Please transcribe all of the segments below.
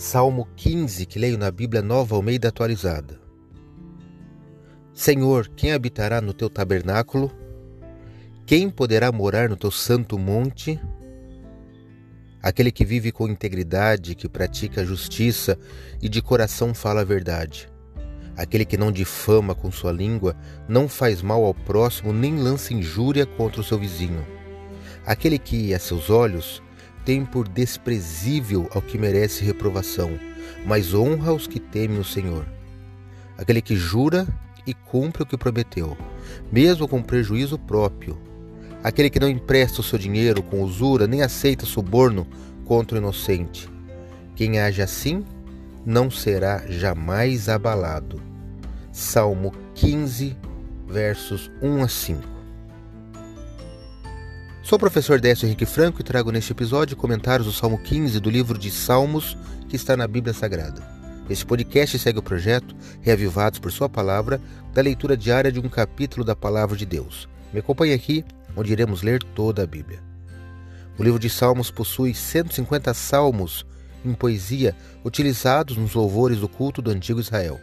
Salmo 15, que leio na Bíblia Nova Almeida Atualizada. Senhor, quem habitará no teu tabernáculo? Quem poderá morar no teu santo monte? Aquele que vive com integridade, que pratica a justiça e de coração fala a verdade. Aquele que não difama com sua língua, não faz mal ao próximo, nem lança injúria contra o seu vizinho. Aquele que, a seus olhos, tem por desprezível ao que merece reprovação, mas honra os que temem o Senhor. Aquele que jura e cumpre o que prometeu, mesmo com prejuízo próprio. Aquele que não empresta o seu dinheiro com usura, nem aceita suborno contra o inocente. Quem age assim não será jamais abalado. Salmo 15, versos 1 a 5. Sou o professor Décio Henrique Franco e trago neste episódio comentários do Salmo 15 do livro de Salmos que está na Bíblia Sagrada. Este podcast segue o projeto Reavivados por Sua Palavra, da leitura diária de um capítulo da Palavra de Deus. Me acompanhe aqui, onde iremos ler toda a Bíblia. O livro de Salmos possui 150 salmos em poesia utilizados nos louvores do culto do antigo Israel.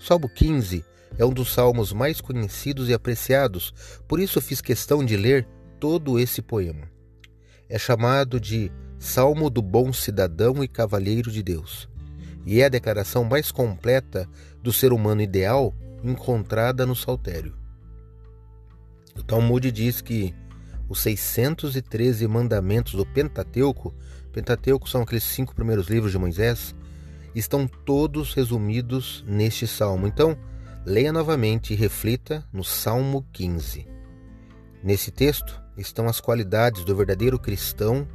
O Salmo 15 é um dos salmos mais conhecidos e apreciados, por isso fiz questão de ler todo esse poema. É chamado de Salmo do Bom Cidadão e Cavalheiro de Deus, e é a declaração mais completa do ser humano ideal encontrada no Saltério. O Talmud diz que os 613 mandamentos do Pentateuco, Pentateuco são aqueles cinco primeiros livros de Moisés, estão todos resumidos neste salmo. Então, leia novamente e reflita no Salmo 15. Nesse texto estão as qualidades do verdadeiro cristão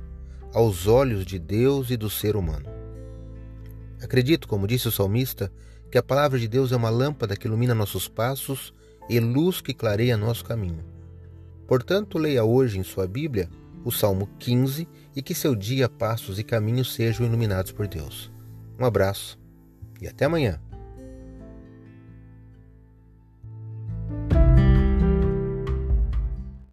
aos olhos de Deus e do ser humano. Acredito, como disse o salmista, que a palavra de Deus é uma lâmpada que ilumina nossos passos e luz que clareia nosso caminho. Portanto, leia hoje em sua Bíblia o Salmo 15 e que seu dia, passos e caminhos sejam iluminados por Deus. Um abraço e até amanhã.